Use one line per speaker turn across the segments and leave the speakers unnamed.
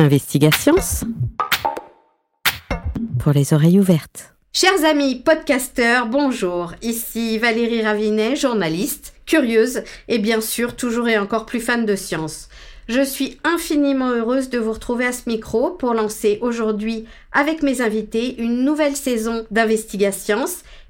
Investigations pour les oreilles ouvertes.
Chers amis podcasteurs, bonjour. Ici Valérie Ravinet, journaliste, curieuse et bien sûr toujours et encore plus fan de science. Je suis infiniment heureuse de vous retrouver à ce micro pour lancer aujourd'hui avec mes invités une nouvelle saison d'Investigations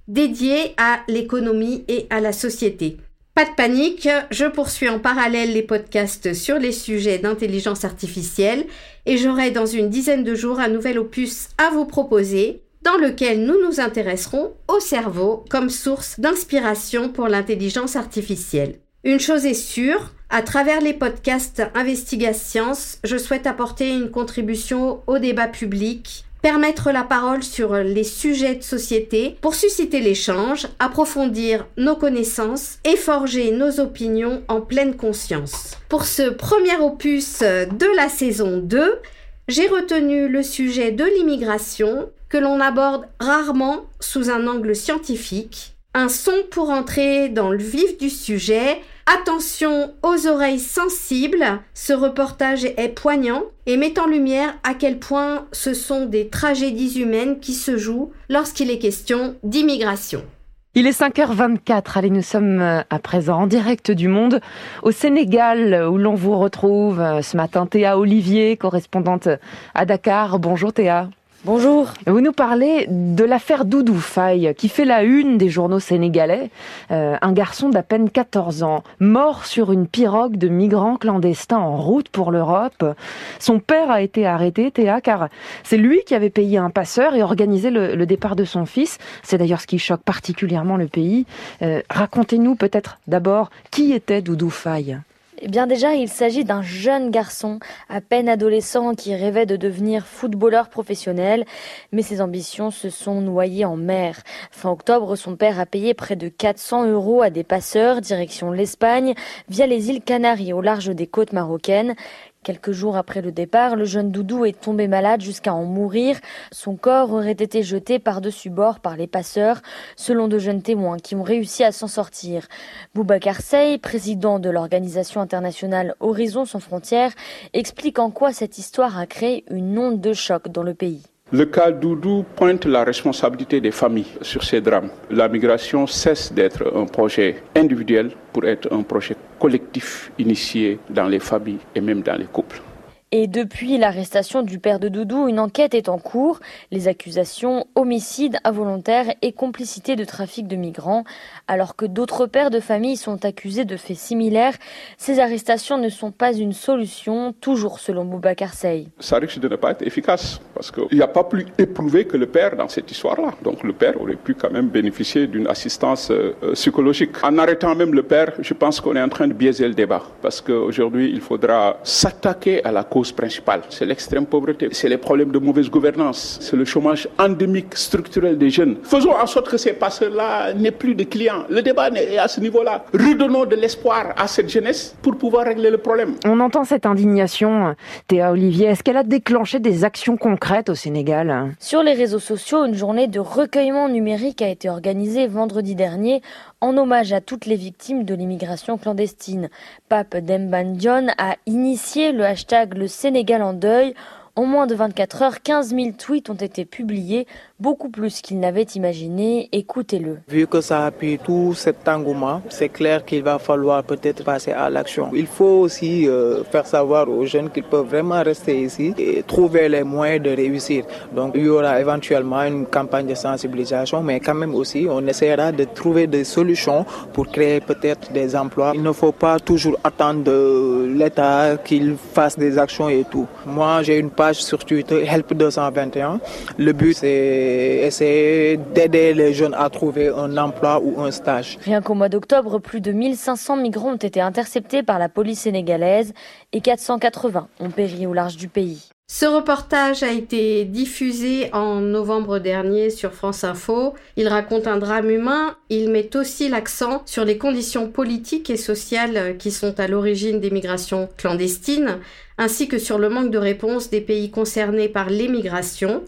dédiée à l'économie et à la société. Pas de panique, je poursuis en parallèle les podcasts sur les sujets d'intelligence artificielle et j'aurai dans une dizaine de jours un nouvel opus à vous proposer dans lequel nous nous intéresserons au cerveau comme source d'inspiration pour l'intelligence artificielle. Une chose est sûre, à travers les podcasts Investigations, je souhaite apporter une contribution au débat public permettre la parole sur les sujets de société pour susciter l'échange, approfondir nos connaissances et forger nos opinions en pleine conscience. Pour ce premier opus de la saison 2, j'ai retenu le sujet de l'immigration que l'on aborde rarement sous un angle scientifique. Un son pour entrer dans le vif du sujet Attention aux oreilles sensibles, ce reportage est poignant et met en lumière à quel point ce sont des tragédies humaines qui se jouent lorsqu'il est question d'immigration.
Il est 5h24, allez, nous sommes euh, à présent en direct du monde au Sénégal où l'on vous retrouve euh, ce matin Théa Olivier, correspondante à Dakar. Bonjour Théa.
Bonjour.
Vous nous parlez de l'affaire Doudou Faye, qui fait la une des journaux sénégalais. Euh, un garçon d'à peine 14 ans, mort sur une pirogue de migrants clandestins en route pour l'Europe. Son père a été arrêté, Théa, car c'est lui qui avait payé un passeur et organisé le, départ de son fils. C'est d'ailleurs ce qui choque particulièrement le pays. Euh, racontez-nous peut-être d'abord qui était Doudou Faye.
Eh bien déjà, il s'agit d'un jeune garçon, à peine adolescent, qui rêvait de devenir footballeur professionnel, mais ses ambitions se sont noyées en mer. Fin octobre, son père a payé près de 400 euros à des passeurs, direction l'Espagne, via les îles Canaries au large des côtes marocaines. Quelques jours après le départ, le jeune Doudou est tombé malade jusqu'à en mourir. Son corps aurait été jeté par-dessus bord par les passeurs, selon de jeunes témoins qui ont réussi à s'en sortir. Boubacar Sey, président de l'organisation internationale Horizon sans frontières, explique en quoi cette histoire a créé une onde de choc dans le pays.
Le cas Doudou pointe la responsabilité des familles sur ces drames. La migration cesse d'être un projet individuel pour être un projet collectif initié dans les familles et même dans les couples.
Et depuis l'arrestation du père de Doudou, une enquête est en cours. Les accusations homicide involontaire et complicité de trafic de migrants. Alors que d'autres pères de famille sont accusés de faits similaires, ces arrestations ne sont pas une solution, toujours selon Boubacar Sey.
Ça risque de ne pas être efficace parce qu'il n'y a pas plus éprouvé que le père dans cette histoire-là. Donc le père aurait pu quand même bénéficier d'une assistance euh, euh, psychologique. En arrêtant même le père, je pense qu'on est en train de biaiser le débat parce qu'aujourd'hui, il faudra s'attaquer à la cause principale. C'est l'extrême pauvreté, c'est les problèmes de mauvaise gouvernance, c'est le chômage endémique structurel des jeunes. Faisons en sorte que ces passeurs-là n'aient plus de clients. Le débat est à ce niveau-là. Redonnons de l'espoir à cette jeunesse pour pouvoir régler le problème.
On entend cette indignation, Théa Olivier. Est-ce qu'elle a déclenché des actions concrètes au Sénégal?
Sur les réseaux sociaux, une journée de recueillement numérique a été organisée vendredi dernier en hommage à toutes les victimes de l'immigration clandestine. Pape Demban a initié le hashtag Le Sénégal en deuil en moins de 24 heures, 15 000 tweets ont été publiés, beaucoup plus qu'il n'avait imaginé. Écoutez-le.
Vu que ça appuie tout cet engouement, c'est clair qu'il va falloir peut-être passer à l'action. Il faut aussi euh, faire savoir aux jeunes qu'ils peuvent vraiment rester ici et trouver les moyens de réussir. Donc il y aura éventuellement une campagne de sensibilisation, mais quand même aussi on essaiera de trouver des solutions pour créer peut-être des emplois. Il ne faut pas toujours attendre de l'État qu'il fasse des actions et tout. Moi j'ai une sur Twitter, Help221. Le but, c'est d'aider les jeunes à trouver un emploi ou un stage.
Rien qu'au mois d'octobre, plus de 1500 migrants ont été interceptés par la police sénégalaise et 480 ont péri au large du pays.
Ce reportage a été diffusé en novembre dernier sur France Info. Il raconte un drame humain. Il met aussi l'accent sur les conditions politiques et sociales qui sont à l'origine des migrations clandestines, ainsi que sur le manque de réponse des pays concernés par l'émigration.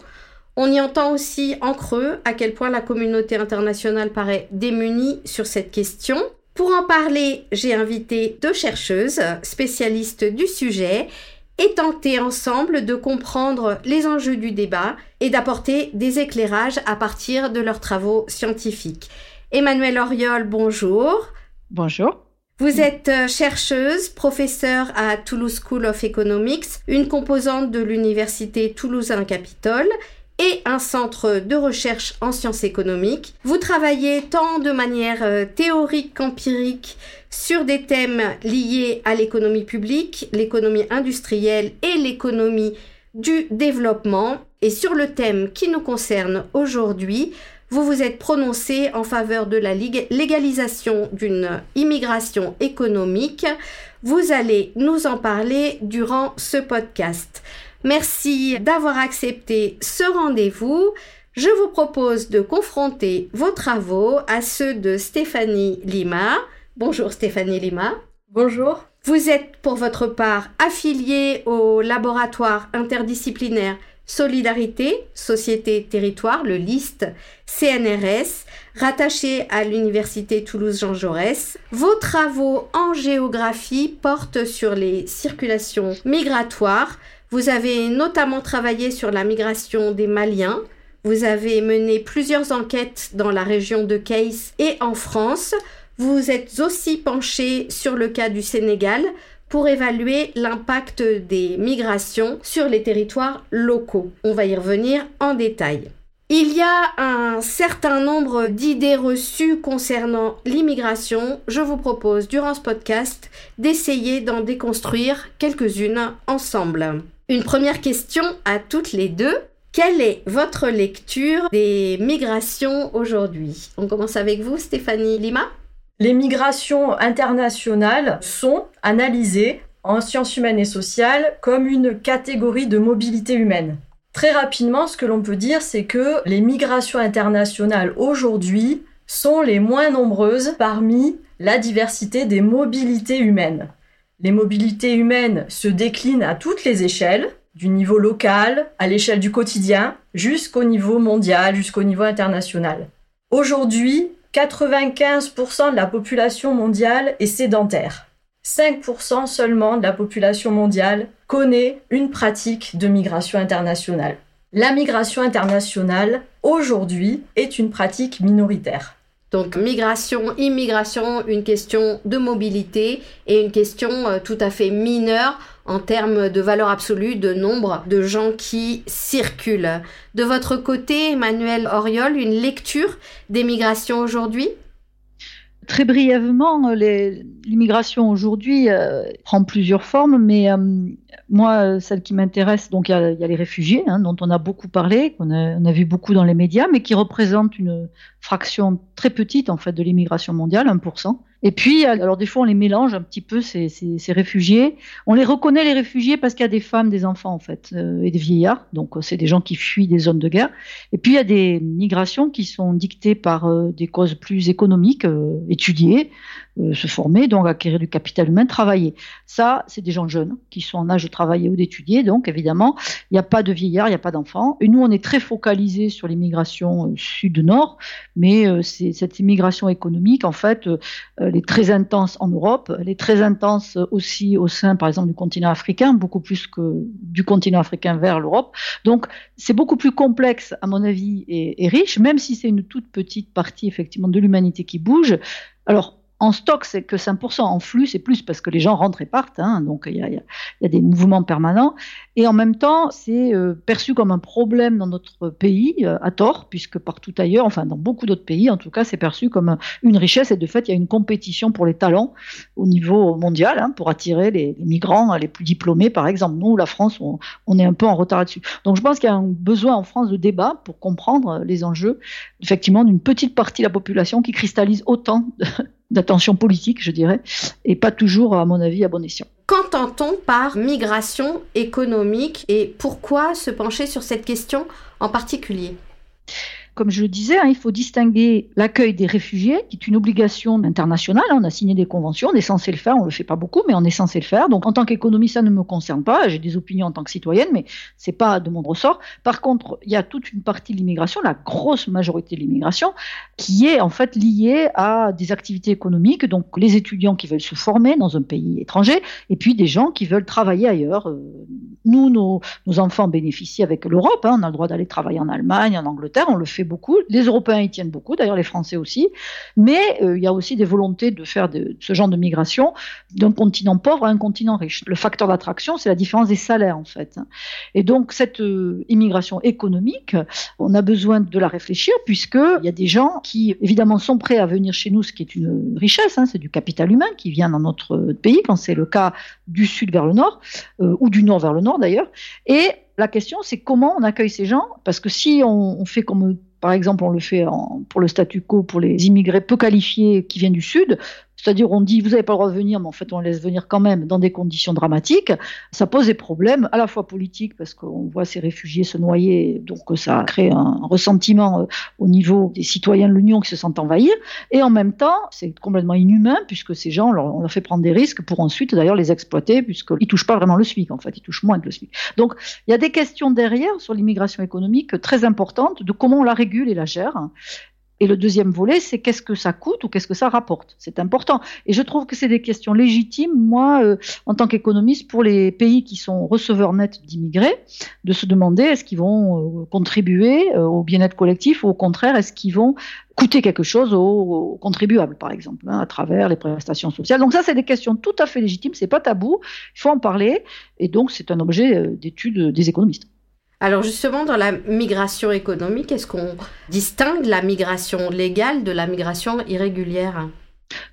On y entend aussi en creux à quel point la communauté internationale paraît démunie sur cette question. Pour en parler, j'ai invité deux chercheuses spécialistes du sujet et tenter ensemble de comprendre les enjeux du débat et d'apporter des éclairages à partir de leurs travaux scientifiques. Emmanuel Oriol, bonjour.
Bonjour.
Vous êtes euh, chercheuse, professeure à Toulouse School of Economics, une composante de l'Université Toulousain-Capitole et un centre de recherche en sciences économiques. Vous travaillez tant de manière euh, théorique qu'empirique sur des thèmes liés à l'économie publique, l'économie industrielle et l'économie du développement. Et sur le thème qui nous concerne aujourd'hui, vous vous êtes prononcé en faveur de la légalisation d'une immigration économique. Vous allez nous en parler durant ce podcast. Merci d'avoir accepté ce rendez-vous. Je vous propose de confronter vos travaux à ceux de Stéphanie Lima. Bonjour Stéphanie Lima.
Bonjour.
Vous êtes pour votre part affiliée au laboratoire interdisciplinaire Solidarité, Société, Territoire, le LIST CNRS, rattaché à l'Université Toulouse-Jean Jaurès. Vos travaux en géographie portent sur les circulations migratoires. Vous avez notamment travaillé sur la migration des Maliens. Vous avez mené plusieurs enquêtes dans la région de Case et en France. Vous êtes aussi penché sur le cas du Sénégal pour évaluer l'impact des migrations sur les territoires locaux. On va y revenir en détail. Il y a un certain nombre d'idées reçues concernant l'immigration. Je vous propose durant ce podcast d'essayer d'en déconstruire quelques-unes ensemble. Une première question à toutes les deux. Quelle est votre lecture des migrations aujourd'hui? On commence avec vous, Stéphanie Lima
les migrations internationales sont analysées en sciences humaines et sociales comme une catégorie de mobilité humaine. Très rapidement, ce que l'on peut dire, c'est que les migrations internationales aujourd'hui sont les moins nombreuses parmi la diversité des mobilités humaines. Les mobilités humaines se déclinent à toutes les échelles, du niveau local à l'échelle du quotidien, jusqu'au niveau mondial, jusqu'au niveau international. Aujourd'hui, 95% de la population mondiale est sédentaire. 5% seulement de la population mondiale connaît une pratique de migration internationale. La migration internationale, aujourd'hui, est une pratique minoritaire.
Donc migration, immigration, une question de mobilité et une question euh, tout à fait mineure en termes de valeur absolue, de nombre de gens qui circulent. De votre côté, Emmanuel Oriol, une lecture des migrations aujourd'hui?
Très brièvement, euh, l'immigration aujourd'hui euh, prend plusieurs formes, mais euh, moi, celle qui m'intéresse, donc il y, a les réfugiés, hein, dont on a beaucoup parlé, qu'on a, vu beaucoup dans les médias, mais qui représentent une fraction très petite en fait de l'immigration mondiale, 1%. Et puis, alors des fois, on les mélange un petit peu, ces, ces, ces réfugiés. On les reconnaît, les réfugiés, parce qu'il y a des femmes, des enfants, en fait, euh, et des vieillards. Donc, euh, c'est des gens qui fuient des zones de guerre. Et puis, il y a des migrations qui sont dictées par euh, des causes plus économiques, étudiées, se former, donc acquérir du capital humain, travailler. Ça, c'est des gens jeunes qui sont en âge de travailler ou d'étudier. Donc, évidemment, il n'y a pas de vieillards, il n'y a pas d'enfants. Et nous, on est très focalisé sur l'immigration sud-nord, mais c'est cette immigration économique, en fait, elle est très intense en Europe, elle est très intense aussi au sein, par exemple, du continent africain, beaucoup plus que du continent africain vers l'Europe. Donc, c'est beaucoup plus complexe, à mon avis, et, et riche, même si c'est une toute petite partie, effectivement, de l'humanité qui bouge. Alors, en stock, c'est que 5%. En flux, c'est plus parce que les gens rentrent et partent. Hein, donc, il y a, des mouvements permanents. Et en même temps, c'est euh, perçu comme un problème dans notre pays, euh, à tort, puisque partout ailleurs, enfin, dans beaucoup d'autres pays, en tout cas, c'est perçu comme une richesse. Et de fait, il y a une compétition pour les talents au niveau mondial, hein, pour attirer les, les, migrants les plus diplômés, par exemple. Nous, la France, on, on est un peu en retard là-dessus. Donc, je pense qu'il y a un besoin en France de débat pour comprendre les enjeux, effectivement, d'une petite partie de la population qui cristallise autant de, d'attention politique, je dirais, et pas toujours, à mon avis, à bon escient.
Qu'entend-on par migration économique et pourquoi se pencher sur cette question en particulier?
Comme je le disais, hein, il faut distinguer l'accueil des réfugiés, qui est une obligation internationale. Hein. on a signé des conventions, on est censé le faire, on le fait pas beaucoup, mais on est censé le faire. Donc en tant qu'économiste, ça ne me concerne pas. J'ai des opinions en tant que citoyenne, mais c'est pas de mon ressort. Par contre, il y a toute une partie de l'immigration, la grosse majorité de l'immigration, qui est en fait liée à des activités économiques. Donc les étudiants qui veulent se former dans un pays étranger, et puis des gens qui veulent travailler ailleurs. Euh, nous, nos, enfants bénéficient avec l'Europe. Hein. on a le droit d'aller travailler en Allemagne, en Angleterre, on le fait beaucoup. Les Européens y tiennent beaucoup, d'ailleurs les Français aussi. Mais euh, il y a aussi des volontés de faire ce genre de migration d'un continent pauvre à un continent riche. Le facteur d'attraction, c'est la différence des salaires en fait. Et donc cette euh, immigration économique, on a besoin de la réfléchir puisqu'il y a des gens qui évidemment sont prêts à venir chez nous, ce qui est une richesse, hein, c'est du capital humain qui vient dans notre pays, quand c'est le cas du sud vers le nord, euh, ou du nord vers le nord d'ailleurs. Et la question, c'est comment on accueille ces gens, parce que si on, fait comme par exemple, on le fait pour le statu quo pour les immigrés peu qualifiés qui viennent du Sud. C'est-à-dire, on dit, vous n'avez pas le droit de venir, mais en fait, on laisse venir quand même dans des conditions dramatiques. Ça pose des problèmes, à la fois politiques, parce qu'on voit ces réfugiés se noyer, donc ça crée un ressentiment euh, au niveau des citoyens de l'Union qui se sentent envahir. Et en même temps, c'est complètement inhumain, puisque ces gens, on leur fait prendre des risques pour ensuite, d'ailleurs, les exploiter, puisqu'ils ne touchent pas vraiment le SMIC, en fait, ils touchent moins que le SMIC. Donc, il y a des questions derrière sur l'immigration économique très importantes de comment on la régule et la gère. Et le deuxième volet, c'est qu'est-ce que ça coûte ou qu'est-ce que ça rapporte? C'est important. Et je trouve que c'est des questions légitimes, moi, euh, en tant qu'économiste, pour les pays qui sont receveurs nets d'immigrés, de se demander est-ce qu'ils vont euh, contribuer euh, au bien-être collectif ou au contraire, est-ce qu'ils vont coûter quelque chose aux, contribuables, par exemple, hein, à travers les prestations sociales? Donc ça, c'est des questions tout à fait légitimes, c'est pas tabou, il faut en parler, et donc c'est un objet d'étude des économistes.
Alors justement, dans la migration économique, est-ce qu'on distingue la migration légale de la migration irrégulière?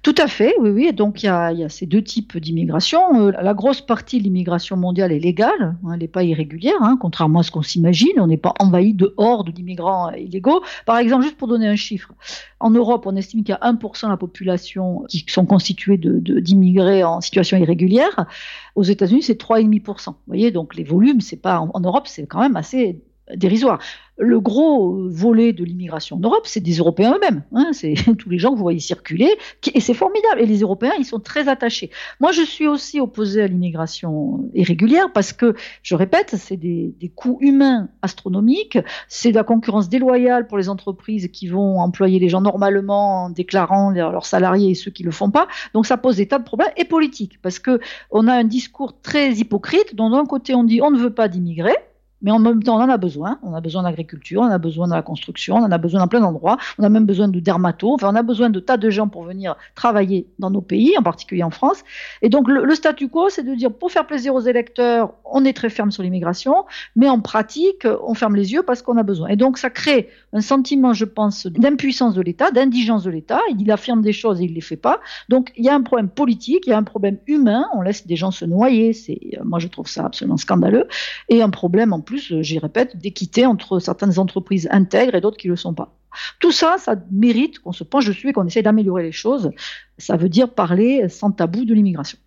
Tout à fait, oui, oui. Donc il y a, ces deux types d'immigration. Euh, la grosse partie de l'immigration mondiale est légale, hein, elle n'est pas irrégulière, hein, contrairement à ce qu'on s'imagine. On n'est pas envahi de hordes d'immigrants illégaux. Par exemple, juste pour donner un chiffre, en Europe, on estime qu'il y a 1% de la population qui sont constitués d'immigrés en situation irrégulière. Aux États-Unis, c'est 3,5%. Vous voyez, donc les volumes, c'est pas en Europe, c'est quand même assez dérisoire. Le gros volet de l'immigration en Europe, c'est des Européens eux-mêmes. Hein, c'est tous les gens que vous voyez circuler, et c'est formidable. Et les Européens, ils sont très attachés. Moi, je suis aussi opposée à l'immigration irrégulière parce que, je répète, c'est des, coûts humains astronomiques, c'est de la concurrence déloyale pour les entreprises qui vont employer les gens normalement en déclarant leurs salariés et ceux qui le font pas. Donc, ça pose des tas de problèmes et politiques parce que on a un discours très hypocrite dont d'un côté on dit on ne veut pas d'immigrés mais en même temps, on en a besoin. On a besoin d'agriculture, on a besoin de la construction, on en a besoin dans plein d'endroits. On a même besoin de dermatos. Enfin, on a besoin de tas de gens pour venir travailler dans nos pays, en particulier en France. Et donc, le, statu quo, c'est de dire, pour faire plaisir aux électeurs, on est très ferme sur l'immigration, mais en pratique, on ferme les yeux parce qu'on a besoin. Et donc, ça crée un sentiment, je pense, d'impuissance de l'État, d'indigence de l'État. Il affirme des choses et il les fait pas. Donc, il y a un problème politique, il y a un problème humain. On laisse des gens se noyer. C'est, moi, je trouve ça absolument scandaleux. Et un problème en plus, j'y répète, d'équité entre certaines entreprises intègres et d'autres qui ne le sont pas. Tout ça, ça mérite qu'on se penche dessus et qu'on essaye d'améliorer les choses. Ça veut dire parler sans tabou de l'immigration.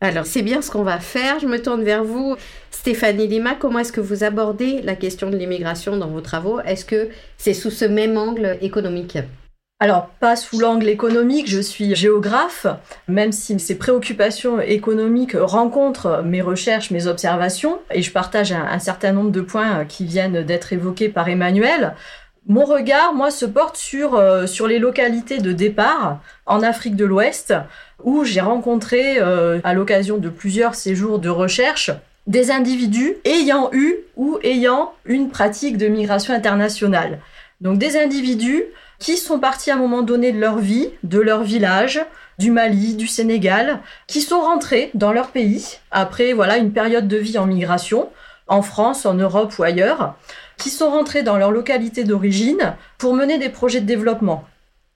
Alors, c'est bien ce qu'on va faire. Je me tourne vers vous, Stéphanie Lima. Comment est-ce que vous abordez la question de l'immigration dans vos travaux? Est-ce que c'est sous ce même angle économique?
Alors, pas sous l'angle économique, je suis géographe, même si ces préoccupations économiques rencontrent mes recherches, mes observations, et je partage un, certain nombre de points qui viennent d'être évoqués par Emmanuel. Mon regard, moi, se porte sur, euh, sur les localités de départ en Afrique de l'Ouest, où j'ai rencontré, euh, à l'occasion de plusieurs séjours de recherche, des individus ayant eu ou ayant une pratique de migration internationale. Donc des individus qui sont partis à un moment donné de leur vie, de leur village, du Mali, du Sénégal, qui sont rentrés dans leur pays après voilà une période de vie en migration, en France, en Europe ou ailleurs, qui sont rentrés dans leur localité d'origine pour mener des projets de développement.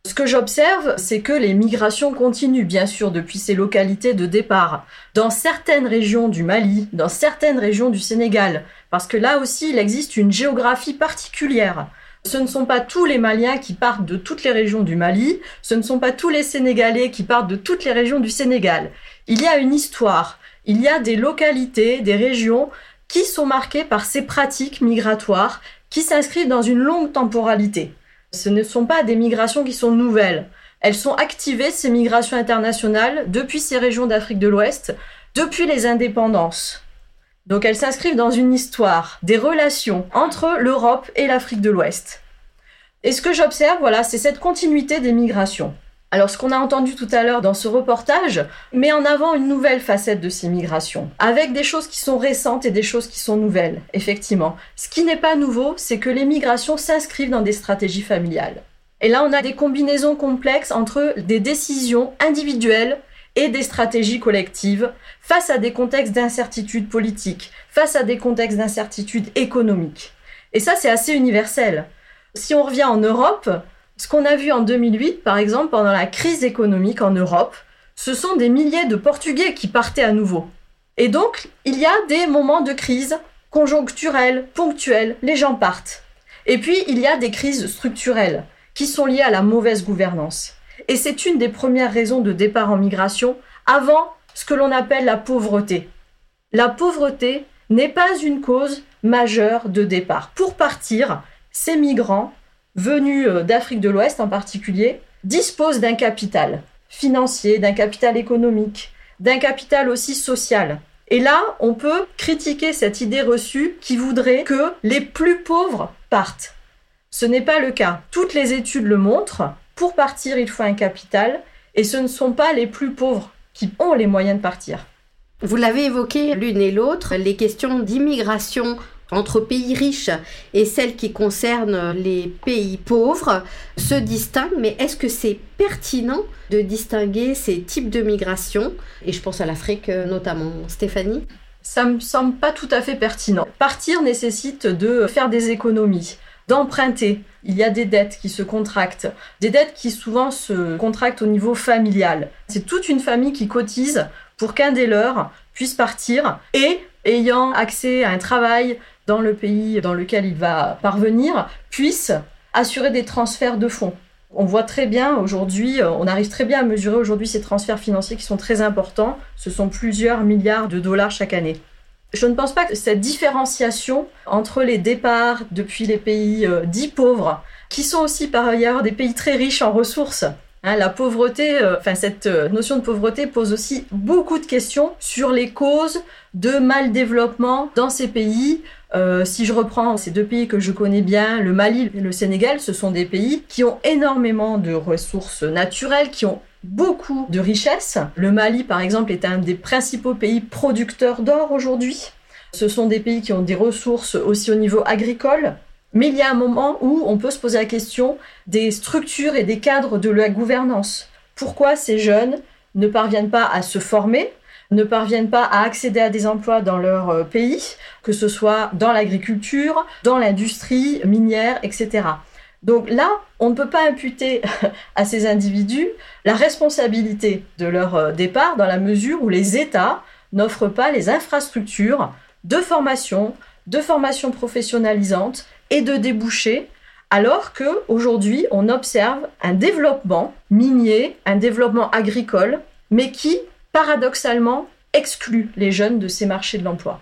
Ce que j'observe, c'est que les migrations continuent, bien sûr, depuis ces localités de départ, dans certaines régions du Mali, dans certaines régions du Sénégal, parce que là aussi, il existe une géographie particulière. Ce ne sont pas tous les Maliens qui partent de toutes les régions du Mali, ce ne sont pas tous les Sénégalais qui partent de toutes les régions du Sénégal. Il y a une histoire, il y a des localités, des régions qui sont marquées par ces pratiques migratoires qui s'inscrivent dans une longue temporalité. Ce ne sont pas des migrations qui sont nouvelles. Elles sont activées, ces migrations internationales, depuis ces régions d'Afrique de l'Ouest, depuis les indépendances. Donc elles s'inscrivent dans une histoire, des relations entre l'Europe et l'Afrique de l'Ouest. Et ce que j'observe, voilà, c'est cette continuité des migrations. Alors ce qu'on a entendu tout à l'heure dans ce reportage met en avant une nouvelle facette de ces migrations, avec des choses qui sont récentes et des choses qui sont nouvelles, effectivement. Ce qui n'est pas nouveau, c'est que les migrations s'inscrivent dans des stratégies familiales. Et là, on a des combinaisons complexes entre des décisions individuelles et des stratégies collectives face à des contextes d'incertitude politique, face à des contextes d'incertitude économique. Et ça, c'est assez universel. Si on revient en Europe, ce qu'on a vu en 2008, par exemple, pendant la crise économique en Europe, ce sont des milliers de Portugais qui partaient à nouveau. Et donc, il y a des moments de crise conjoncturels, ponctuels, les gens partent. Et puis, il y a des crises structurelles qui sont liées à la mauvaise gouvernance. Et c'est une des premières raisons de départ en migration avant ce que l'on appelle la pauvreté. La pauvreté n'est pas une cause majeure de départ. Pour partir, ces migrants venus euh, d'Afrique de l'Ouest en particulier, disposent d'un capital financier, d'un capital économique, d'un capital aussi social. Et là, on peut critiquer cette idée reçue qui voudrait que les plus pauvres partent. Ce n'est pas le cas. Toutes les études le montrent. Pour partir, il faut un capital. Et ce ne sont pas les plus pauvres qui ont les moyens de partir.
Vous l'avez évoqué l'une et l'autre, les questions d'immigration entre pays riches et celles qui concernent les pays pauvres se distinguent, mais est-ce que c'est pertinent de distinguer ces types de migration Et je pense à l'Afrique euh, notamment. Stéphanie?
Ça me semble pas tout à fait pertinent. Partir nécessite de faire des économies, d'emprunter. Il y a des dettes qui se contractent, des dettes qui souvent se contractent au niveau familial. C'est toute une famille qui cotise pour qu'un des leurs puisse partir et ayant accès à un travail, dans le pays dans lequel il va parvenir puisse assurer des transferts de fonds. On voit très bien aujourd'hui, euh, on arrive très bien à mesurer aujourd'hui ces transferts financiers qui sont très importants. Ce sont plusieurs milliards de dollars chaque année. Je ne pense pas que cette différenciation entre les départs depuis les pays euh, dits pauvres, qui sont aussi par ailleurs des pays très riches en ressources, hein, la pauvreté, euh, enfin cette notion de pauvreté pose aussi beaucoup de questions sur les causes de mal développement dans ces pays, euh, si je reprends ces deux pays que je connais bien, le Mali et le Sénégal, ce sont des pays qui ont énormément de ressources naturelles, qui ont beaucoup de richesses. Le Mali, par exemple, est un des principaux pays producteurs d'or aujourd'hui. Ce sont des pays qui ont des ressources aussi au niveau agricole. Mais il y a un moment où on peut se poser la question des structures et des cadres de la gouvernance. Pourquoi ces jeunes ne parviennent pas à se former ne parviennent pas à accéder à des emplois dans leur euh, pays, que ce soit dans l'agriculture, dans l'industrie minière, etc. Donc là, on ne peut pas imputer à ces individus la responsabilité de leur euh, départ dans la mesure où les États n'offrent pas les infrastructures de formation, de formation professionnalisante et de débouchés alors que aujourd'hui on observe un développement minier, un développement agricole, mais qui paradoxalement exclut les jeunes de ces marchés de l'emploi.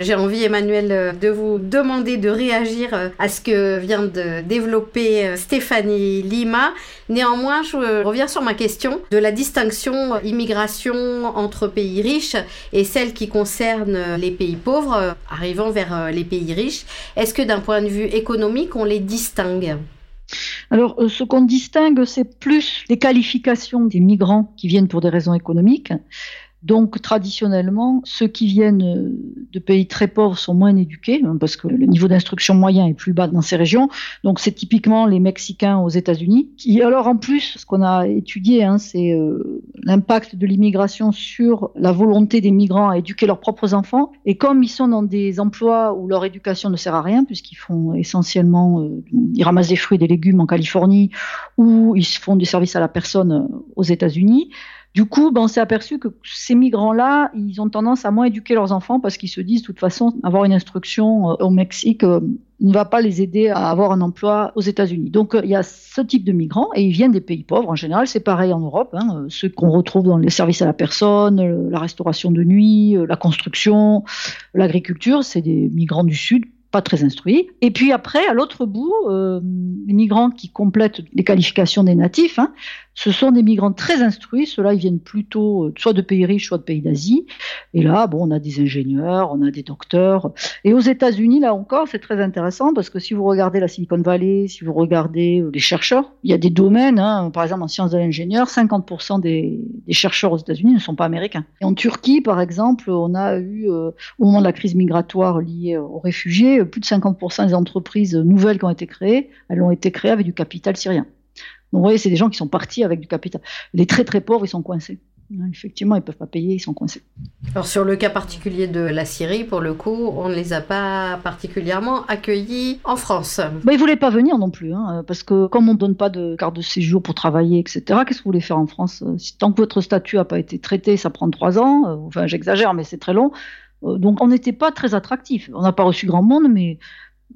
J'ai envie, Emmanuel, euh, de vous demander de réagir euh, à ce que vient de développer euh, Stéphanie Lima. Néanmoins, je reviens sur ma question de la distinction immigration entre pays riches et celle qui concerne les pays pauvres, arrivant vers les pays riches. Est-ce que d'un point de vue économique, on les distingue?
Alors, ce qu'on distingue, c'est plus les qualifications des migrants qui viennent pour des raisons économiques donc traditionnellement, ceux qui viennent euh, de pays très pauvres sont moins éduqués hein, parce que le niveau d'instruction moyen est plus bas dans ces régions. Donc c'est typiquement les Mexicains aux États-Unis. Qui alors en plus, ce qu'on a étudié, hein, c'est euh, l'impact de l'immigration sur la volonté des migrants à éduquer leurs propres enfants. Et comme ils sont dans des emplois où leur éducation ne sert à rien, puisqu'ils font essentiellement, euh, ils ramassent des fruits et des légumes en Californie ou ils font du service à la personne aux États-Unis du coup, ben, on s'est aperçu que ces migrants-là, ils ont tendance à moins éduquer leurs enfants parce qu'ils se disent, de toute façon, avoir une instruction euh, au Mexique euh, ne va pas les aider à avoir un emploi aux États-Unis. Donc, euh, il y a ce type de migrants et ils viennent des pays pauvres. En général, c'est pareil en Europe. Hein, ceux qu'on retrouve dans les services à la personne, la restauration de nuit, la construction, l'agriculture, c'est des migrants du Sud pas très instruits. Et puis après, à l'autre bout, les migrants qui complètent les qualifications des natifs, hein, ce sont des migrants très instruits. Ceux-là, ils viennent plutôt euh, soit de pays riches, soit de pays d'Asie. Et là, bon, on a des ingénieurs, on a des docteurs. Et aux États-Unis, là encore, c'est très intéressant parce que si vous regardez la Silicon Valley, si vous regardez euh, les chercheurs, il y a des domaines, hein, par exemple en sciences de l'ingénieur, 50% des, des, chercheurs aux États-Unis ne sont pas américains. Et en Turquie, par exemple, on a eu, au moment de la crise migratoire liée aux réfugiés, plus de 50% des entreprises nouvelles qui ont été créées, elles ont été créées avec du capital syrien. Donc vous voyez, c'est des gens qui sont partis avec du capital. Les très très pauvres, ils sont coincés. Effectivement, ils ne peuvent pas payer, ils sont coincés.
Alors sur le cas particulier de la Syrie, pour le coup, on ne les a pas particulièrement accueillis en France.
Bah, ils ne voulaient pas venir non plus, hein, parce que comme on ne donne pas de carte de séjour pour travailler, etc., qu'est-ce que vous voulez faire en France Tant que votre statut n'a pas été traité, ça prend trois ans, euh, enfin j'exagère, mais c'est très long. Euh, donc on n'était pas très attractif. On n'a pas reçu grand monde, mais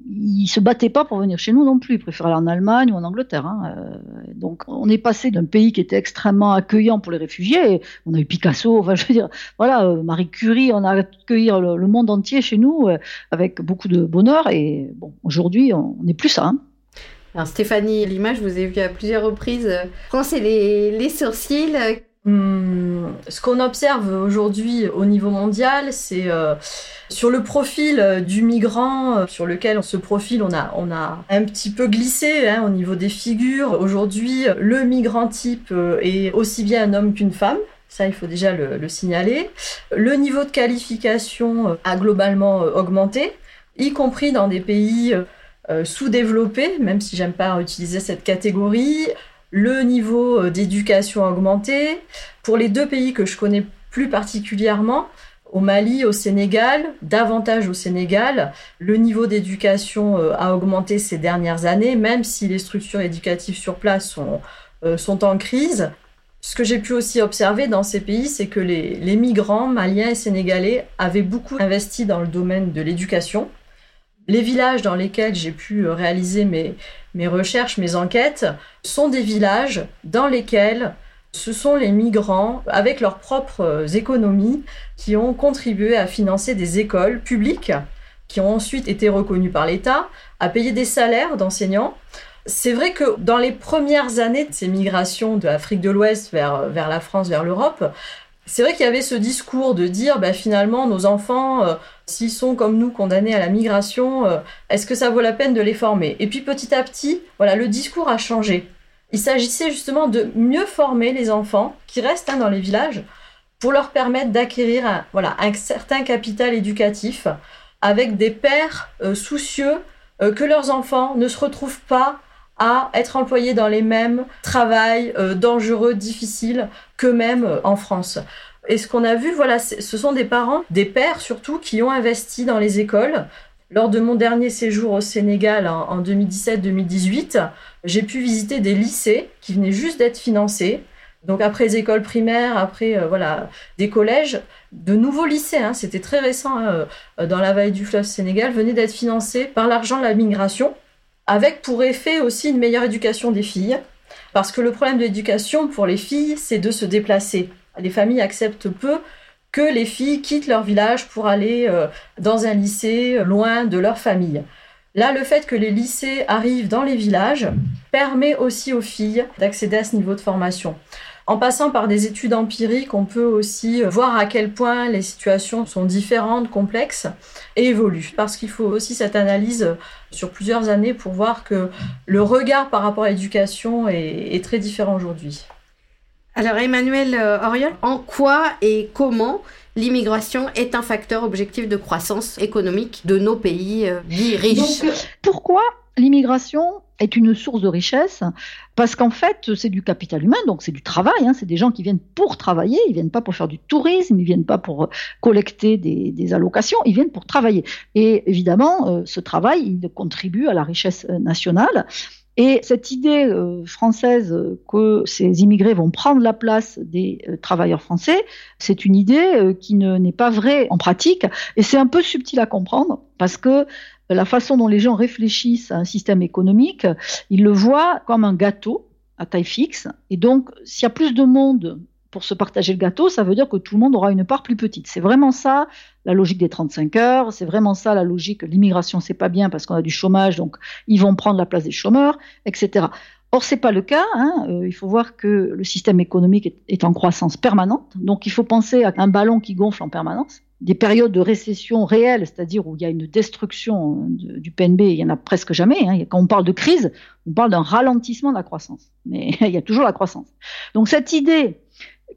ils se battaient pas pour venir chez nous non plus. Ils préféraient aller en Allemagne ou en Angleterre. Hein. Euh, donc on est passé d'un pays qui était extrêmement accueillant pour les réfugiés. On a eu Picasso, enfin je veux dire, voilà, euh, Marie Curie, on a accueilli le, monde entier chez nous avec beaucoup de bonheur. Et bon, aujourd'hui, on n'est plus ça. Hein.
Alors Stéphanie, l'image, je vous ai vu à plusieurs reprises froncer les, les sourcils?
Hum, ce qu'on observe aujourd'hui au niveau mondial, c'est euh, sur le profil euh, du migrant, euh, sur lequel ce profil on a, on a un petit peu glissé hein, au niveau des figures. Aujourd'hui, le migrant type est aussi bien un homme qu'une femme. Ça, il faut déjà le, le, signaler. Le niveau de qualification a globalement augmenté, y compris dans des pays sous-développés, même si j'aime pas utiliser cette catégorie le niveau euh, d'éducation a augmenté. Pour les deux pays que je connais plus particulièrement, au Mali, au Sénégal, davantage au Sénégal, le niveau d'éducation euh, a augmenté ces dernières années, même si les structures éducatives sur place sont, euh, sont en crise. Ce que j'ai pu aussi observer dans ces pays, c'est que les, les migrants maliens et sénégalais avaient beaucoup investi dans le domaine de l'éducation. Les villages dans lesquels j'ai pu réaliser mes, mes recherches, mes enquêtes, sont des villages dans lesquels ce sont les migrants, avec leurs propres économies, qui ont contribué à financer des écoles publiques, qui ont ensuite été reconnues par l'État, à payer des salaires d'enseignants. C'est vrai que dans les premières années de ces migrations de l'Afrique de l'Ouest vers, vers la France, vers l'Europe, c'est vrai qu'il y avait ce discours de dire bah, finalement nos enfants, euh, s'ils sont comme nous condamnés à la migration, euh, est-ce que ça vaut la peine de les former? Et puis petit à petit, voilà, le discours a changé. Il s'agissait justement de mieux former les enfants qui restent hein, dans les villages pour leur permettre d'acquérir un, certain capital éducatif avec des pères euh, soucieux que leurs enfants ne se retrouvent pas à être employés dans les mêmes travails euh, dangereux, difficiles qu'eux-mêmes euh, en France. Et ce qu'on a vu, voilà, ce sont des parents, des pères surtout, qui ont investi dans les écoles. Lors de mon dernier séjour au Sénégal en, 2017-2018, j'ai pu visiter des lycées qui venaient juste d'être financés. Donc après les écoles primaires, après euh, voilà des collèges, de nouveaux lycées, hein, c'était très récent hein, dans la vallée du fleuve Sénégal, venaient d'être financés par l'argent de la migration avec pour effet aussi une meilleure éducation des filles, parce que le problème de l'éducation pour les filles, c'est de se déplacer. Les familles acceptent peu que les filles quittent leur village pour aller euh, dans un lycée loin de leur famille. Là, le fait que les lycées arrivent dans les villages permet aussi aux filles d'accéder à ce niveau de formation. En passant par des études empiriques, on peut aussi voir à quel point les situations sont différentes, complexes et évoluent. Parce qu'il faut aussi cette analyse sur plusieurs années pour voir que le regard par rapport à l'éducation est, très différent aujourd'hui.
Alors Emmanuel euh, Oriol, en quoi et comment l'immigration est un facteur objectif de croissance économique de nos pays euh, riches?
Pourquoi l'immigration est une source de richesse? Parce qu'en fait, c'est du capital humain, donc c'est du travail. Hein, c'est des gens qui viennent pour travailler, ils viennent pas pour faire du tourisme, ils viennent pas pour collecter des, allocations, ils viennent pour travailler. Et évidemment, euh, ce travail, il contribue à la richesse euh, nationale. Et cette idée euh, française que ces immigrés vont prendre la place des travailleurs français, c'est une idée qui n'est pas vraie en pratique. Et c'est un peu subtil à comprendre parce que la façon dont les gens réfléchissent à un système économique, ils le voient comme un gâteau à taille fixe. Et donc, s'il y a plus de monde pour se partager le gâteau, ça veut dire que tout le monde aura une part plus petite. C'est vraiment ça la logique des 35 heures, c'est vraiment ça la logique. L'immigration, c'est pas bien parce qu'on a du chômage, donc ils vont prendre la place des chômeurs, etc. Or, c'est pas le cas. Hein. Euh, il faut voir que le système économique est, en croissance permanente. Donc, il faut penser à un ballon qui gonfle en permanence. Des périodes de récession réelle, c'est-à-dire où il y a une destruction de, du PNB, il y en a presque jamais. Hein. Quand on parle de crise, on parle d'un ralentissement de la croissance. Mais il y a toujours la croissance. Donc, cette idée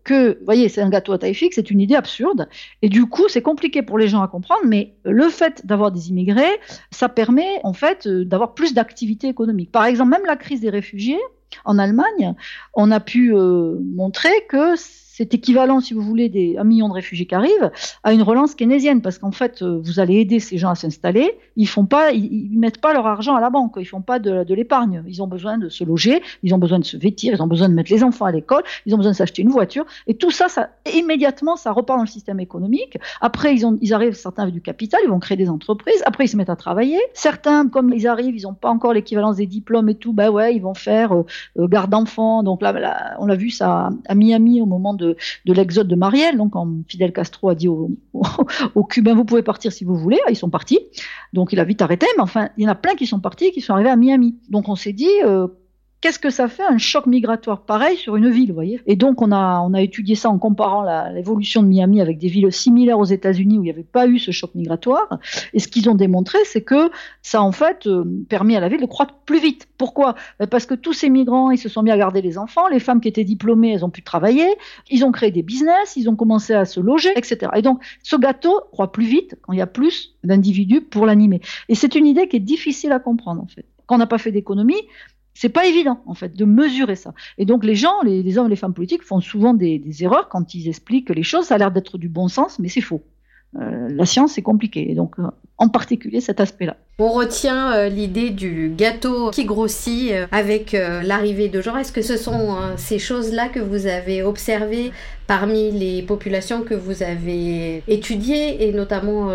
que, vous voyez, c'est un gâteau à taille fixe, c'est une idée absurde. Et du coup, c'est compliqué pour les gens à comprendre, mais le fait d'avoir des immigrés, ça permet en fait euh, d'avoir plus d'activité économique. Par exemple, même la crise des réfugiés en Allemagne, on a pu euh, montrer que c'est équivalent, si vous voulez, des un million de réfugiés qui arrivent à une relance keynésienne, parce qu'en fait, euh, vous allez aider ces gens à s'installer. Ils font pas, ils, mettent pas leur argent à la banque, ils font pas de, de l'épargne. Ils ont besoin de se loger, ils ont besoin de se vêtir, ils ont besoin de mettre les enfants à l'école, ils ont besoin de s'acheter une voiture, et tout ça, ça immédiatement, ça repart dans le système économique. Après, ils ont, ils arrivent, certains avec du capital, ils vont créer des entreprises. Après, ils se mettent à travailler. Certains, comme ils arrivent, ils n'ont pas encore l'équivalence des diplômes et tout, ben ouais, ils vont faire euh, euh garde d'enfants. Donc là, là, on l'a vu ça à Miami au moment de de, l'exode de Marielle. Donc, quand Fidel Castro a dit aux, Cubains, vous pouvez partir si vous voulez, ils sont partis. Donc, il a vite arrêté. Mais enfin, il y en a plein qui sont partis, qui sont arrivés à Miami. Donc, on s'est dit, euh, qu'est-ce que ça fait un choc migratoire pareil sur une ville, voyez? Et donc on a on a étudié ça en comparant l'évolution de Miami avec des villes similaires aux États-Unis où il n'y avait pas eu ce choc migratoire. Et ce qu'ils ont démontré, c'est que ça en fait euh, permis à la ville de croître plus vite. Pourquoi? Ben, Parce que tous ces migrants, ils se sont mis à garder les enfants, les femmes qui étaient diplômées, elles ont pu travailler, ils ont créé des business, ils ont commencé à se loger, etc. Et donc ce gâteau croît plus vite quand il y a plus d'individus pour l'animer. Et c'est une idée qui est difficile à comprendre en fait. Quand on n'a pas fait d'économie, c'est pas évident, en fait, de mesurer ça. Et donc, les gens, les, hommes et les femmes politiques font souvent des, erreurs quand ils expliquent les choses. Ça a l'air d'être du bon sens, mais c'est faux. Euh, la science, c'est compliqué. Et donc, euh, en particulier cet aspect-là.
On retient euh, l'idée du gâteau qui grossit avec l'arrivée de gens. Est-ce que ce sont ces choses-là que vous avez observées parmi les populations que vous avez étudiées et notamment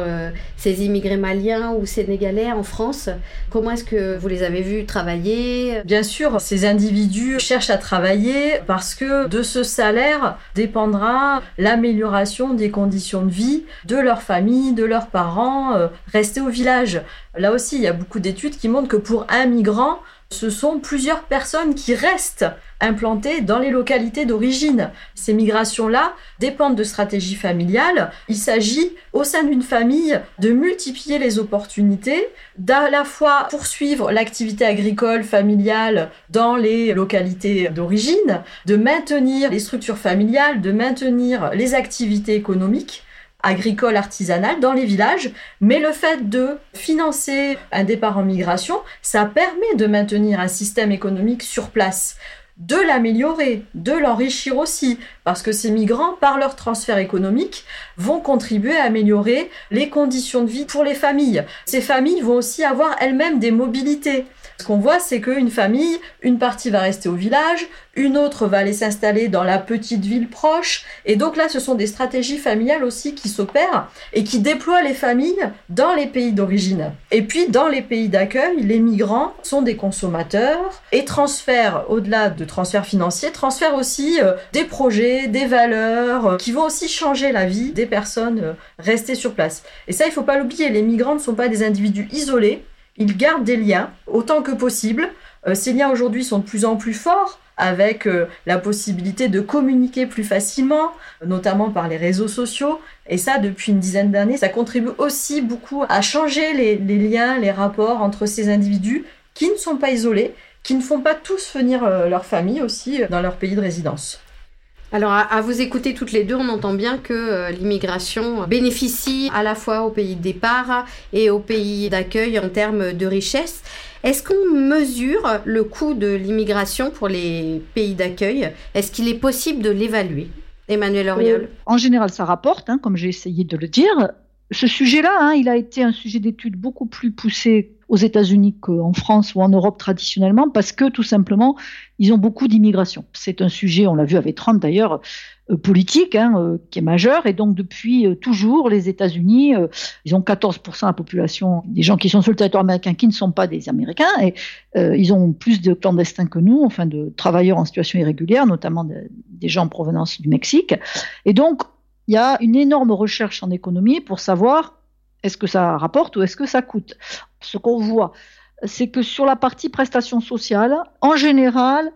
ces immigrés maliens ou sénégalais en France Comment est-ce que vous les avez vus travailler?
Bien sûr, ces individus cherchent à travailler parce que de ce salaire dépendra l'amélioration des conditions de vie de leur famille, de leurs parents, rester au village. Là aussi, il y a beaucoup d'études qui montrent que pour un migrant, ce sont plusieurs personnes qui restent implantées dans les localités d'origine. Ces migrations-là dépendent de stratégies familiales. Il s'agit, au sein d'une famille, de multiplier les opportunités, d'à la fois poursuivre l'activité agricole familiale dans les localités d'origine, de maintenir les structures familiales, de maintenir les activités économiques agricole artisanale dans les villages, mais le fait de financer un départ en migration, ça permet de maintenir un système économique sur place de l'améliorer, de l'enrichir aussi, parce que ces migrants, par leur transfert économique, vont contribuer à améliorer les conditions de vie pour les familles. Ces familles vont aussi avoir elles-mêmes des mobilités. Ce qu'on voit, c'est qu'une famille, une partie va rester au village, une autre va aller s'installer dans la petite ville proche. Et donc là, ce sont des stratégies familiales aussi qui s'opèrent et qui déploient les familles dans les pays d'origine. Et puis, dans les pays d'accueil, les migrants sont des consommateurs et transfèrent, au-delà de transferts financiers, transfèrent aussi euh, des projets, des valeurs euh, qui vont aussi changer la vie des personnes euh, restées sur place. Et ça, il faut pas l'oublier, les migrants ne sont pas des individus isolés, ils gardent des liens autant que possible. Euh, ces liens aujourd'hui sont de plus en plus forts avec la possibilité de communiquer plus facilement, notamment par les réseaux sociaux. Et ça, depuis une dizaine d'années, ça contribue aussi beaucoup à changer les, liens, les rapports entre ces individus qui ne sont pas isolés, qui ne font pas tous venir leur famille aussi dans leur pays de résidence.
Alors, à, vous écouter toutes les deux, on entend bien que euh, l'immigration bénéficie à la fois au pays de départ et au pays d'accueil en termes de richesse. Est-ce qu'on mesure le coût de l'immigration pour les pays d'accueil? Est-ce qu'il est possible de l'évaluer? Emmanuel Auriol
En général, ça rapporte, hein, comme j'ai essayé de le dire. Ce sujet-là, hein, il a été un sujet d'étude beaucoup plus poussé aux États-Unis qu'en France ou en Europe traditionnellement, parce que tout simplement, ils ont beaucoup d'immigration. C'est un sujet, on l'a vu avec Trump d'ailleurs, euh, politique, hein, euh, qui est majeur. Et donc, depuis euh, toujours, les États-Unis, ils ont 14% de la population des gens qui sont sur le territoire américain qui ne sont pas des Américains. Et ils ont plus de clandestins que nous, enfin de travailleurs en situation irrégulière, notamment des gens en provenance du Mexique. Et donc, il y a une énorme recherche en économie pour savoir est-ce que ça rapporte ou est-ce que ça coûte Ce qu'on voit, c'est que sur la partie prestations sociales, en général,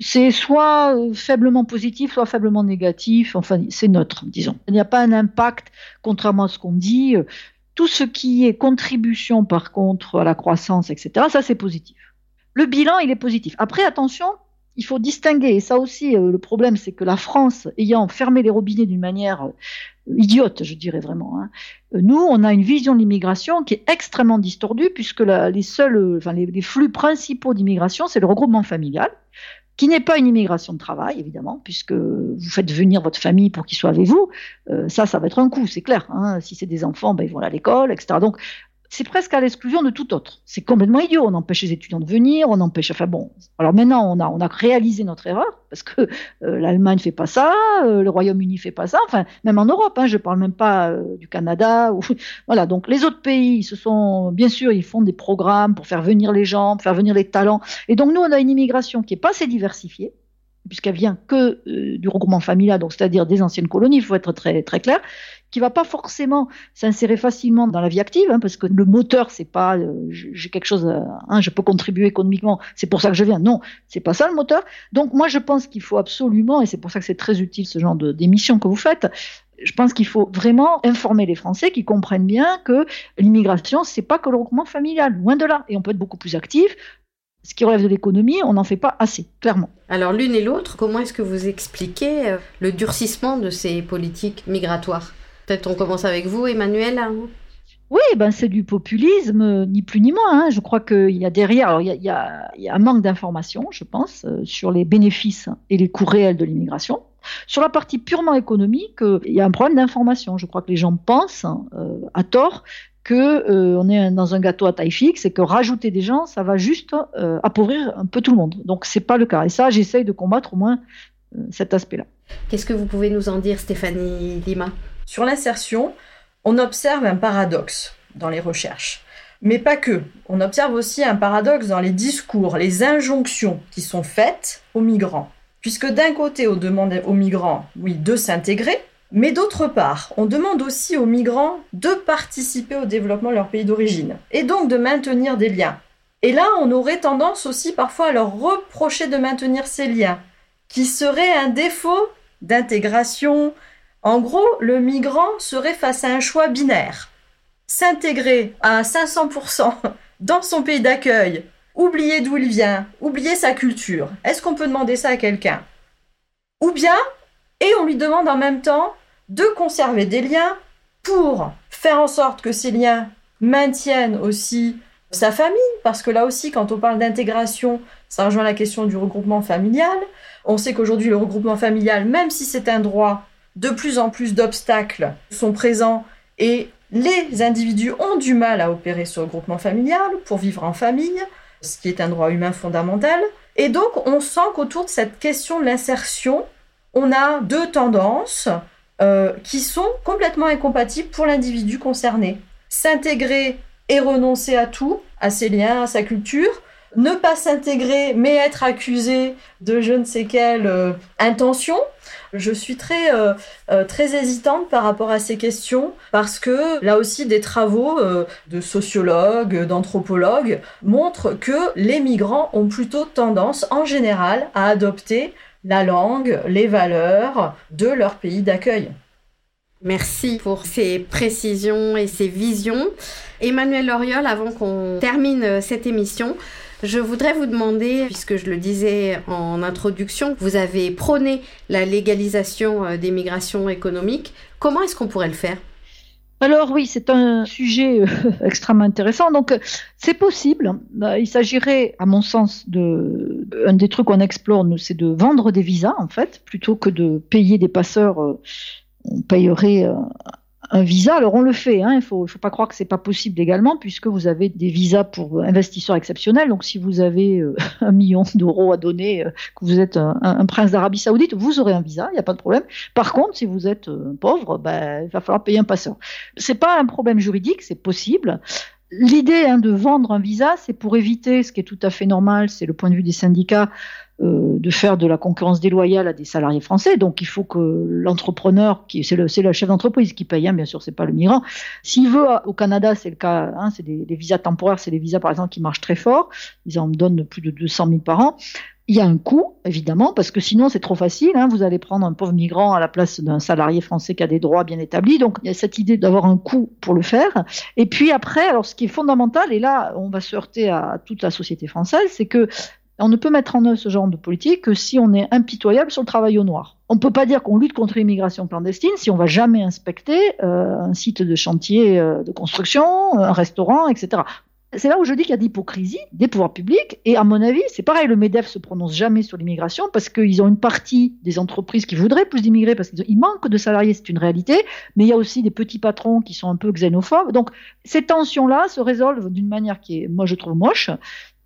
c'est soit faiblement positif, soit faiblement négatif. Enfin, c'est neutre, disons. Il n'y a pas un impact, contrairement à ce qu'on dit. Tout ce qui est contribution, par contre, à la croissance, etc., ça, c'est positif. Le bilan, il est positif. Après, attention, il faut distinguer, et ça aussi, euh, le problème, c'est que la France, ayant fermé les robinets d'une manière euh, idiote, je dirais vraiment, hein, euh, nous, on a une vision de l'immigration qui est extrêmement distordue, puisque les seuls, enfin, les, flux principaux d'immigration, c'est le regroupement familial, qui n'est pas une immigration de travail, évidemment, puisque vous faites venir votre famille pour qu'ils soient avec vous. ça, ça va être un coût, c'est clair. Hein. Si c'est des enfants, ben, ils vont à l'école, etc. Donc, c'est presque à l'exclusion de tout autre. C'est complètement idiot. On empêche les étudiants de venir, on empêche. Enfin bon. Alors maintenant, on a, on a réalisé notre erreur parce que euh, l'Allemagne fait pas ça, euh, le Royaume-Uni fait pas ça. Enfin, même en Europe, hein, je parle même pas euh, du Canada. Voilà. Donc les autres pays, ce sont bien sûr, ils font des programmes pour faire venir les gens, pour faire venir les talents. Et donc nous, on a une immigration qui est pas assez diversifiée puisqu'elle vient que du regroupement familial, donc c'est-à-dire des anciennes colonies, il faut être très très clair, qui va pas forcément s'insérer facilement dans la vie active, hein, parce que le moteur, c'est pas euh, j'ai quelque chose, hein, je peux contribuer économiquement, c'est pour ça que je viens. Non, c'est pas ça le moteur. Donc moi, je pense qu'il faut absolument, et c'est pour ça que c'est très utile ce genre d'émission que vous faites. Je pense qu'il faut vraiment informer les Français qui comprennent bien que l'immigration, c'est pas que le regroupement familial, loin de là. Et on peut être beaucoup plus actif, ce qui relève de l'économie, on n'en fait pas assez, clairement.
Alors l'une et l'autre, comment est-ce que vous expliquez euh, le durcissement de ces politiques migratoires? Peut-être on commence avec vous, Emmanuel.
Oui, ben c'est du populisme, ni plus ni moins. Hein. Je crois qu'il y a derrière, il, y a, un manque d'informations, je pense, euh, sur les bénéfices et les coûts réels de l'immigration. Sur la partie purement économique, euh, il y a un problème d'information. Je crois que les gens pensent, euh, à tort, que on est dans un gâteau à taille fixe et que rajouter des gens, ça va juste appauvrir un peu tout le monde. Donc c'est pas le cas. Et ça, j'essaye de combattre au moins cet aspect-là.
Qu'est-ce que vous pouvez nous en dire, Stéphanie Lima?
Sur l'insertion, on observe un paradoxe dans les recherches. Mais pas que. On observe aussi un paradoxe dans les discours, les injonctions qui sont faites aux migrants. Puisque d'un côté, on demande aux migrants, oui, de s'intégrer, mais d'autre part, on demande aussi aux migrants de participer au développement de leur pays d'origine, et donc de maintenir des liens. Et là, on aurait tendance aussi parfois à leur reprocher de maintenir ces liens, qui seraient un défaut d'intégration, en gros, le migrant serait face à un choix binaire. S'intégrer à 500% dans son pays d'accueil, oublier d'où il vient, oublier sa culture. Est-ce qu'on peut demander ça à quelqu'un? Ou bien, et on lui demande en même temps de conserver des liens pour faire en sorte que ces liens maintiennent aussi sa famille, parce que là aussi, quand on parle d'intégration, ça rejoint la question du regroupement familial. On sait qu'aujourd'hui, le regroupement familial, même si c'est un droit, de plus en plus d'obstacles sont présents et les individus ont du mal à opérer sur le groupement familial pour vivre en famille, ce qui est un droit humain fondamental. Et donc, on sent qu'autour de cette question de l'insertion, on a deux tendances euh, qui sont complètement incompatibles pour l'individu concerné. S'intégrer et renoncer à tout, à ses liens, à sa culture, ne pas s'intégrer mais être accusé de je ne sais quelle euh, intention, je suis très, euh, très hésitante par rapport à ces questions parce que là aussi des travaux de sociologues, d'anthropologues montrent que les migrants ont plutôt tendance en général à adopter la langue, les valeurs de leur pays d'accueil.
Merci pour ces précisions et ces visions. Emmanuel Loriol, avant qu'on termine cette émission, je voudrais vous demander, puisque je le disais en introduction, vous avez prôné la légalisation euh, des migrations économiques. Comment est-ce qu'on pourrait le faire?
Alors oui, c'est un sujet euh, extrêmement intéressant. Donc c'est possible. Euh, il s'agirait, à mon sens, de un des trucs qu'on explore, c'est de vendre des visas en fait, plutôt que de payer des passeurs. On payerait un visa, alors on le fait. Hein, il faut, faut pas croire que c'est pas possible également, puisque vous avez des visas pour investisseurs exceptionnels. Donc, si vous avez euh, un million d'euros à donner, euh, que vous êtes un, prince d'Arabie Saoudite, vous aurez un visa, il n'y a pas de problème. Par contre, si vous êtes euh, pauvre, ben, il va falloir payer un passeur. C'est pas un problème juridique, c'est possible. L'idée hein, de vendre un visa, c'est pour éviter, ce qui est tout à fait normal, c'est le point de vue des syndicats, de faire de la concurrence déloyale à des salariés français. Donc il faut que l'entrepreneur, c'est le, le, chef d'entreprise qui paye, hein, bien sûr, c'est pas le migrant. S'il veut au Canada, c'est le cas, hein, c'est des, visas temporaires, c'est des visas par exemple qui marchent très fort. Ils en donnent plus de 200 000 par an. Il y a un coût, évidemment, parce que sinon c'est trop facile. Hein, vous allez prendre un pauvre migrant à la place d'un salarié français qui a des droits bien établis. Donc il y a cette idée d'avoir un coût pour le faire. Et puis après, alors ce qui est fondamental, et là on va se heurter à toute la société française, c'est que on ne peut mettre en œuvre ce genre de politique que si on est impitoyable sur le travail au noir. On ne peut pas dire qu'on lutte contre l'immigration clandestine si on va jamais inspecter euh, un site de chantier euh, de construction, un restaurant, etc. C'est là où je dis qu'il y a d'hypocrisie des pouvoirs publics. Et à mon avis, c'est pareil, le MEDEF se prononce jamais sur l'immigration parce qu'ils ont une partie des entreprises qui voudraient plus d'immigrer parce qu'il manque de salariés, c'est une réalité. Mais il y a aussi des petits patrons qui sont un peu xénophobes. Donc, ces tensions-là se résolvent d'une manière qui est, moi, je trouve moche.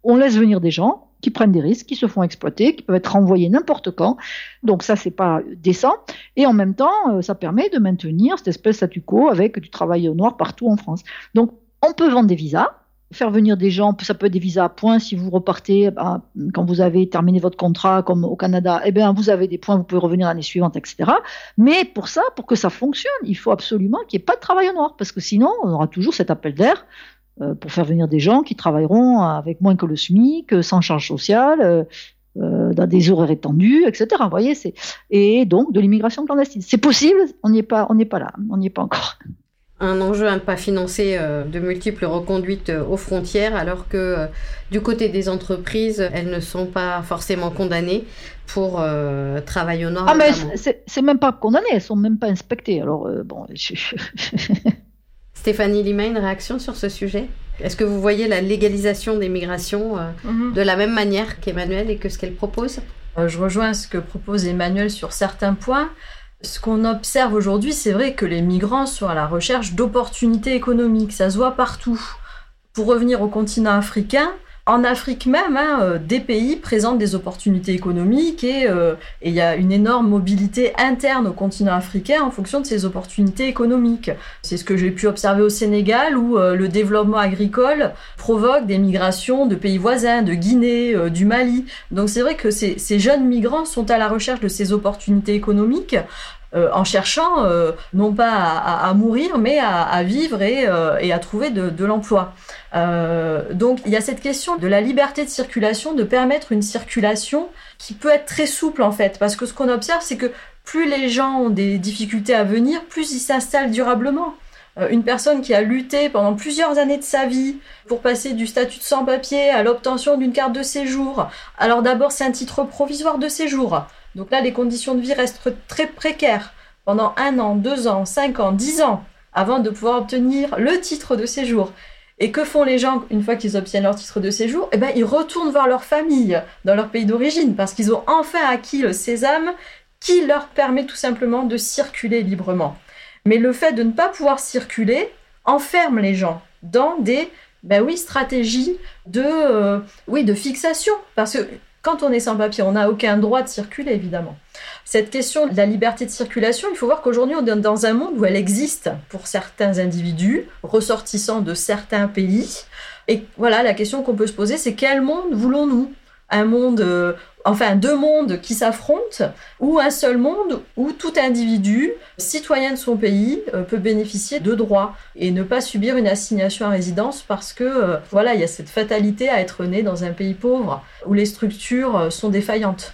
On laisse venir des gens, qui prennent des risques, qui se font exploiter, qui peuvent être renvoyés n'importe quand. Donc ça, c'est pas décent. Et en même temps, euh, ça permet de maintenir cette espèce statu quo avec du travail noir partout en France. Donc on peut vendre des visas, faire venir des gens, ça peut être des visas à points si vous repartez bah, quand vous avez terminé votre contrat, comme au Canada, eh bien vous avez des points, vous pouvez revenir l'année suivante, etc. Mais pour ça, pour que ça fonctionne, il faut absolument qu'il n'y ait pas de travail au noir, parce que sinon on aura toujours cet appel d'air pour faire venir des gens qui travailleront avec moins que le SMIC, euh, sans charge sociale, euh, dans des horaires étendus, etc. Vous voyez, c'est et donc de l'immigration clandestine. C'est possible, on n'y est pas, on n'est pas là, on n'y est pas encore.
Un enjeu à ne pas financer de multiples reconduites aux frontières, alors que du côté des entreprises, elles ne sont pas forcément condamnées pour travail au nord.
Ah mais c'est même pas condamné, elles sont même pas inspectées. Alors bon. Je...
Stéphanie Lima, une réaction sur ce sujet? Est-ce que vous voyez la légalisation des migrations euh, mhm. de la même manière qu'Emmanuel et que ce qu'elle propose?
Euh, Je rejoins ce que propose Emmanuel sur certains points. Ce qu'on observe aujourd'hui, c'est vrai que les migrants sont à la recherche d'opportunités économiques. Ça se voit partout. Pour revenir au continent africain, en Afrique même, hein, euh, des pays présentent des opportunités économiques euh, et il y a une énorme mobilité interne au continent africain en fonction de ces opportunités économiques. C'est ce que j'ai pu observer au Sénégal où euh, le développement agricole provoque des migrations de pays voisins, de Guinée, du Mali. Donc c'est vrai que ces, jeunes migrants sont à la recherche de ces opportunités économiques euh, en cherchant euh, non pas à, mourir, mais à, vivre euh, et, à trouver de, l'emploi. donc il y a cette question de la liberté de circulation, de permettre une circulation qui peut être très souple en fait, parce que ce qu'on observe, c'est que plus les gens ont des difficultés à venir, plus ils s'installent durablement une personne qui a lutté pendant plusieurs années de sa vie pour passer du statut de sans-papier à l'obtention d'une carte de séjour. Alors d'abord c'est un titre provisoire de séjour. Donc là, les conditions de vie restent très précaires pendant un an, deux ans, cinq ans, dix ans, avant de pouvoir obtenir le titre de séjour. Et que font les gens une fois qu'ils obtiennent leur titre de séjour? Eh bien, ils retournent voir leur famille dans leur pays d'origine parce qu'ils ont enfin acquis le sésame qui leur permet tout simplement de circuler librement. Mais le fait de ne pas pouvoir circuler enferme les gens dans des ben oui, stratégies de, euh, oui, de fixation. Parce que quand on est sans papier, on n'a aucun droit de circuler, évidemment. Cette question de la liberté de circulation, il faut voir qu'aujourd'hui, on est dans un monde où elle existe pour certains individus, ressortissants de certains pays. Et voilà, la question qu'on peut se poser, c'est quel monde voulons-nous? Un monde, euh, enfin deux mondes qui s'affrontent, ou un seul monde où tout individu, citoyen de son pays, euh, peut bénéficier de droits et ne pas subir une assignation à résidence parce que euh, voilà, il y a cette fatalité à être né dans un pays pauvre où les structures sont défaillantes.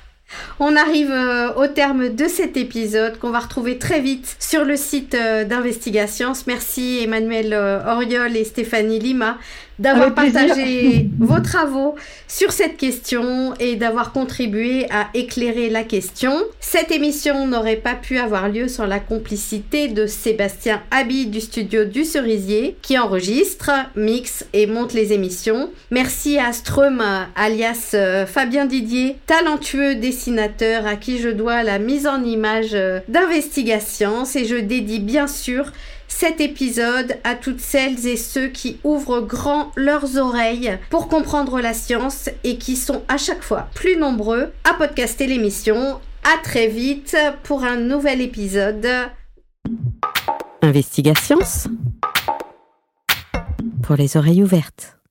On arrive au terme de cet épisode qu'on va retrouver très vite sur le site d'Investigation. Merci Emmanuel Oriol et Stéphanie Lima d'avoir partagé vos travaux sur cette question et d'avoir contribué à éclairer la question. Cette émission n'aurait pas pu avoir lieu sans la complicité de Sébastien Habi du studio du Cerisier qui enregistre, mixe et monte les émissions. Merci à Strum alias euh, Fabien Didier, talentueux dessinateur à qui je dois la mise en image euh, d'Investigation et je dédie bien sûr cet épisode à toutes celles et ceux qui ouvrent grand leurs oreilles pour comprendre la science et qui sont à chaque fois plus nombreux à podcaster l'émission. À très vite pour un nouvel épisode.
Investigations pour les oreilles ouvertes.